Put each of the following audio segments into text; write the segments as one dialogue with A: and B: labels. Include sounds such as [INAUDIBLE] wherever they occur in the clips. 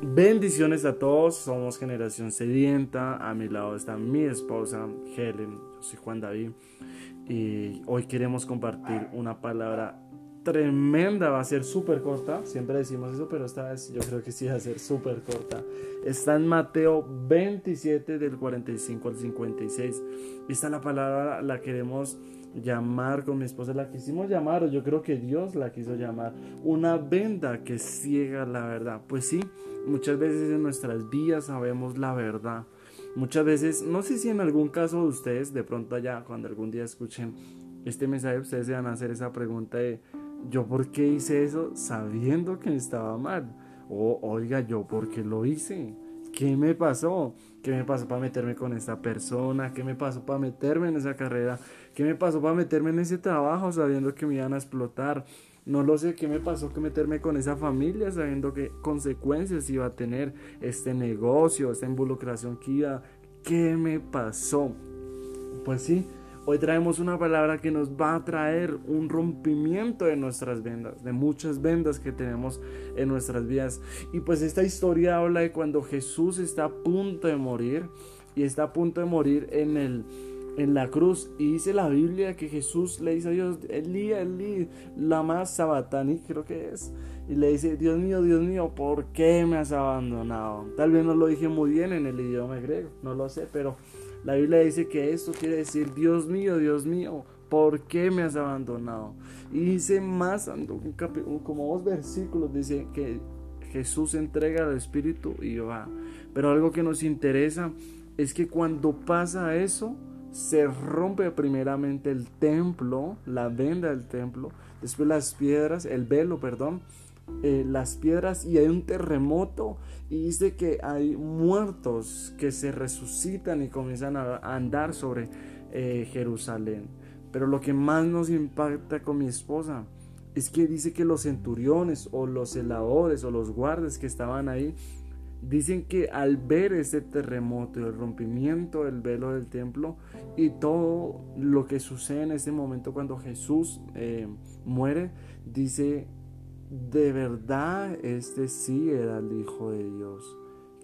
A: Bendiciones a todos, somos Generación Sedienta. A mi lado está mi esposa Helen, yo soy Juan David. Y hoy queremos compartir una palabra tremenda, va a ser súper corta. Siempre decimos eso, pero esta vez yo creo que sí va a ser súper corta. Está en Mateo 27, del 45 al 56. Esta la palabra la queremos llamar con mi esposa, la quisimos llamar, o yo creo que Dios la quiso llamar, una venda que ciega la verdad. Pues sí, muchas veces en nuestras vidas sabemos la verdad. Muchas veces, no sé si en algún caso de ustedes, de pronto allá, cuando algún día escuchen este mensaje, ustedes se van a hacer esa pregunta de, ¿yo por qué hice eso sabiendo que estaba mal? O, oiga, ¿yo por qué lo hice? ¿Qué me pasó? ¿Qué me pasó para meterme con esta persona? ¿Qué me pasó para meterme en esa carrera? ¿Qué me pasó para meterme en ese trabajo sabiendo que me iban a explotar? No lo sé, ¿qué me pasó que meterme con esa familia sabiendo qué consecuencias iba a tener este negocio, esta involucración que iba? ¿Qué me pasó? Pues sí, Hoy traemos una palabra que nos va a traer un rompimiento de nuestras vendas, de muchas vendas que tenemos en nuestras vidas. Y pues esta historia habla de cuando Jesús está a punto de morir y está a punto de morir en el en la cruz y dice la Biblia que Jesús le dice a Dios, Elí, Elí, más sabatani, creo que es, y le dice, Dios mío, Dios mío, ¿por qué me has abandonado? Tal vez no lo dije muy bien en el idioma griego, no lo sé, pero la Biblia dice que esto quiere decir, Dios mío, Dios mío, ¿por qué me has abandonado? Y dice más, como dos versículos, dice que Jesús entrega al Espíritu y va. Pero algo que nos interesa es que cuando pasa eso, se rompe primeramente el templo, la venda del templo, después las piedras, el velo, perdón, eh, las piedras y hay un terremoto y dice que hay muertos que se resucitan y comienzan a andar sobre eh, Jerusalén. Pero lo que más nos impacta con mi esposa es que dice que los centuriones o los celadores o los guardas que estaban ahí dicen que al ver ese terremoto y el rompimiento del velo del templo y todo lo que sucede en ese momento cuando Jesús eh, muere, dice de verdad este sí era el Hijo de Dios.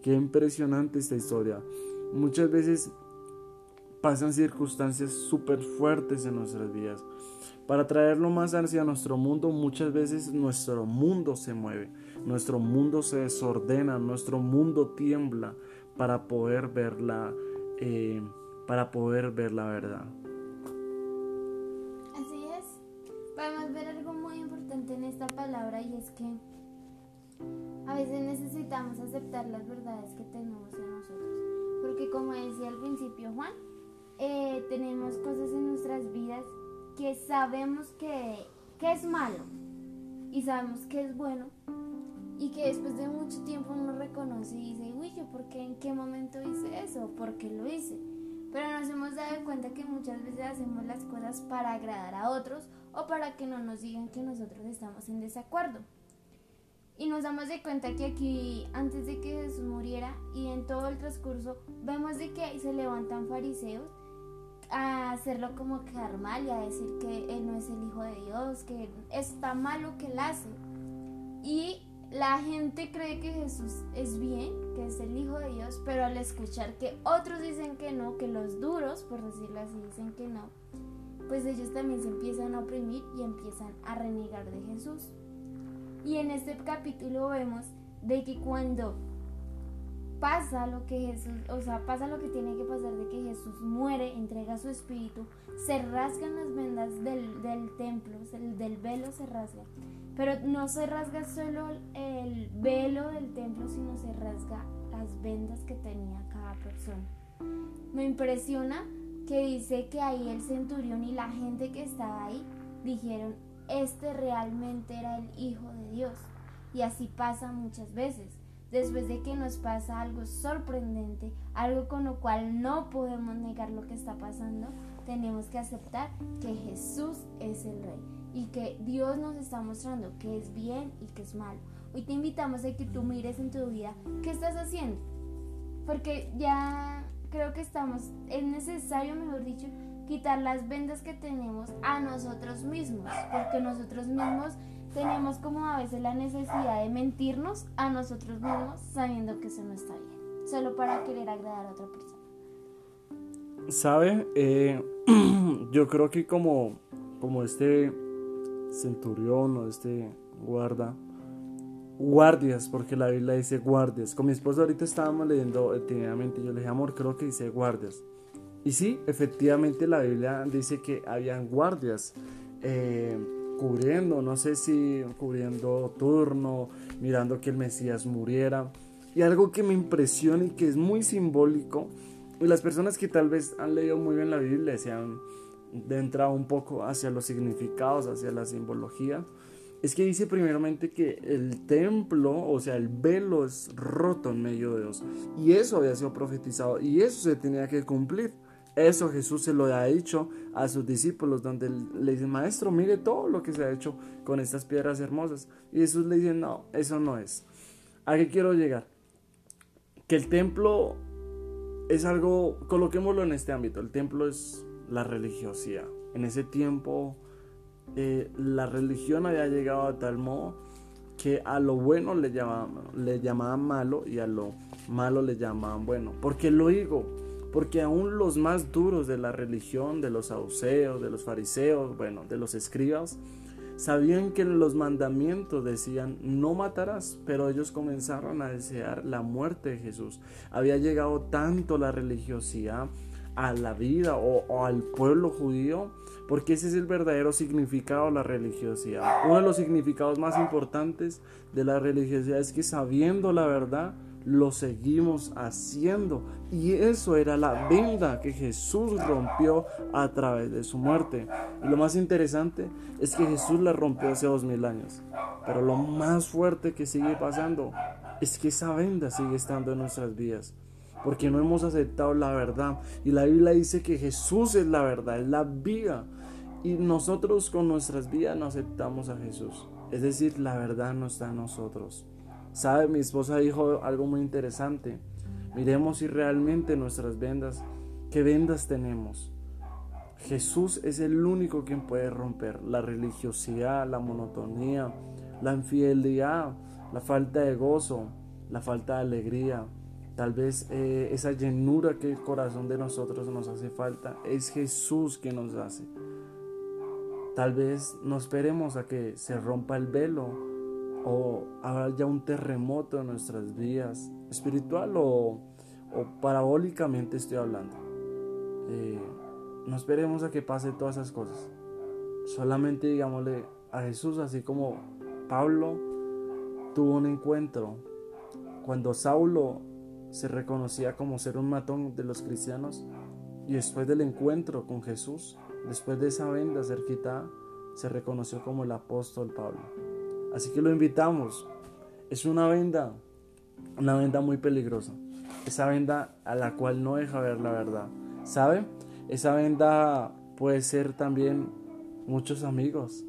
A: Qué impresionante esta historia. Muchas veces pasan circunstancias súper fuertes en nuestras vidas. Para traerlo más hacia nuestro mundo, muchas veces nuestro mundo se mueve, nuestro mundo se desordena, nuestro mundo tiembla para poder ver la, eh, para poder ver la verdad.
B: palabra y es que a veces necesitamos aceptar las verdades que tenemos en nosotros. Porque como decía al principio Juan, eh, tenemos cosas en nuestras vidas que sabemos que, que es malo y sabemos que es bueno que después de mucho tiempo uno reconoce y dice, uy, yo por qué, en qué momento hice eso, por qué lo hice. Pero nos hemos dado cuenta que muchas veces hacemos las cosas para agradar a otros o para que no nos digan que nosotros estamos en desacuerdo. Y nos damos de cuenta que aquí, antes de que Jesús muriera y en todo el transcurso, vemos de que se levantan fariseos a hacerlo como quedar mal y a decir que Él no es el Hijo de Dios, que está mal lo que Él hace. Y la gente cree que Jesús es bien, que es el Hijo de Dios, pero al escuchar que otros dicen que no, que los duros, por decirlo así, dicen que no, pues ellos también se empiezan a oprimir y empiezan a renegar de Jesús. Y en este capítulo vemos de que cuando pasa lo que Jesús, o sea, pasa lo que tiene que pasar de que Jesús muere, entrega su espíritu, se rasgan las vendas del, del templo, el, del velo se rasga. Pero no se rasga solo el velo del templo, sino se rasga las vendas que tenía cada persona. Me impresiona que dice que ahí el centurión y la gente que estaba ahí dijeron, este realmente era el Hijo de Dios. Y así pasa muchas veces. Después de que nos pasa algo sorprendente, algo con lo cual no podemos negar lo que está pasando, tenemos que aceptar que Jesús es el Rey y que Dios nos está mostrando que es bien y que es malo. Hoy te invitamos a que tú mires en tu vida qué estás haciendo. Porque ya creo que estamos, es necesario, mejor dicho, quitar las vendas que tenemos a nosotros mismos, porque nosotros mismos tenemos como a veces la necesidad de mentirnos a nosotros mismos sabiendo que eso no está bien, solo para querer agradar a otra persona.
A: ¿Sabe? Eh, [CLEARS THROAT] yo creo que como, como este centurión o este guarda, guardias, porque la Biblia dice guardias. Con mi esposa ahorita estábamos leyendo detenidamente, yo le dije, amor, creo que dice guardias. Y sí, efectivamente la Biblia dice que habían guardias eh, cubriendo, no sé si cubriendo turno, mirando que el Mesías muriera. Y algo que me impresiona y que es muy simbólico, y las personas que tal vez han leído muy bien la Biblia se han entrado un poco hacia los significados, hacia la simbología, es que dice primeramente que el templo, o sea, el velo es roto en medio de Dios. Y eso había sido profetizado y eso se tenía que cumplir. Eso Jesús se lo ha dicho a sus discípulos, donde le dicen, maestro, mire todo lo que se ha hecho con estas piedras hermosas. Y Jesús le dice, no, eso no es. ¿A qué quiero llegar? Que el templo es algo, coloquémoslo en este ámbito, el templo es la religiosidad. En ese tiempo eh, la religión había llegado a tal modo que a lo bueno le llamaban, le llamaban malo y a lo malo le llamaban bueno. ¿Por qué lo digo? Porque aún los más duros de la religión, de los saduceos, de los fariseos, bueno, de los escribas, sabían que los mandamientos decían no matarás, pero ellos comenzaron a desear la muerte de Jesús. Había llegado tanto la religiosidad a la vida o, al pueblo judío, porque ese es el verdadero significado de la religiosidad. Uno de los significados más importantes de la religiosidad es que sabiendo la verdad, lo seguimos haciendo. Y eso era la venda que Jesús rompió a través de su muerte. Y lo más interesante es que Jesús la rompió hace dos mil años. Pero lo más fuerte que sigue pasando es que esa venda sigue estando en nuestras vidas. Porque no hemos aceptado la verdad. Y la Biblia dice que Jesús es la verdad, es la vida. Y nosotros con nuestras vidas no aceptamos a Jesús. Es decir, la verdad no está en nosotros. ¿Sabe? Mi esposa dijo algo muy interesante. Miremos si realmente nuestras vendas, ¿qué vendas tenemos? Jesús es el único quien puede romper la religiosidad, la monotonía, la infidelidad, la falta de gozo, la falta de alegría. Tal vez eh, esa llenura que el corazón de nosotros nos hace falta es Jesús quien nos hace. Tal vez no esperemos a que se rompa el velo o haya un terremoto en nuestras vidas, espiritual o, parabólicamente estoy hablando. Eh, no esperemos a que pase todas esas cosas. Solamente digámosle a Jesús, así como Pablo tuvo un encuentro cuando Saulo se reconocía como ser un matón de los cristianos y después del encuentro con Jesús, después de esa venda ser quitada, se reconoció como el apóstol Pablo. Así que lo invitamos. Es una venda, una venda muy peligrosa. Esa venda a la cual no deja ver la verdad. ¿Sabe? Esa venda puede ser también muchos amigos,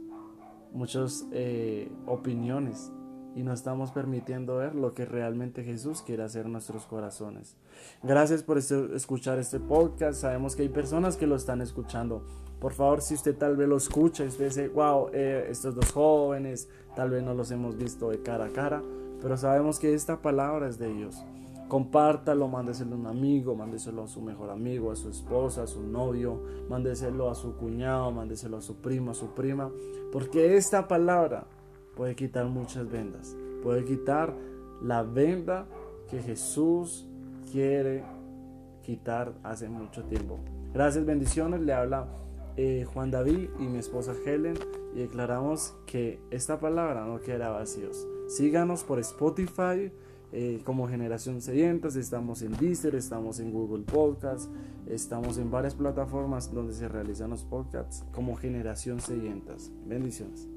A: muchas eh, opiniones y no estamos permitiendo ver lo que realmente Jesús quiere hacer en nuestros corazones. Gracias por este, escuchar este podcast. Sabemos que hay personas que lo están escuchando. Por favor, si usted tal vez lo escucha usted dice, wow, eh, estos dos jóvenes, tal vez no los hemos visto de cara a cara, pero sabemos que esta palabra es de ellos. Compártalo, mándeselo a un amigo, mándeselo a su mejor amigo, a su esposa, a su novio, mándeselo a su cuñado, mándeselo a su primo, a su prima, porque esta palabra puede quitar muchas vendas, puede quitar la venda que Jesús quiere quitar hace mucho tiempo. Gracias, bendiciones, le habla eh, Juan David y mi esposa Helen y declaramos que esta palabra no quedará vacíos. Síganos por Spotify eh, como Generación Sedientas, estamos en Deezer, estamos en Google Podcasts, estamos en varias plataformas donde se realizan los podcasts como Generación Sedientas. Bendiciones.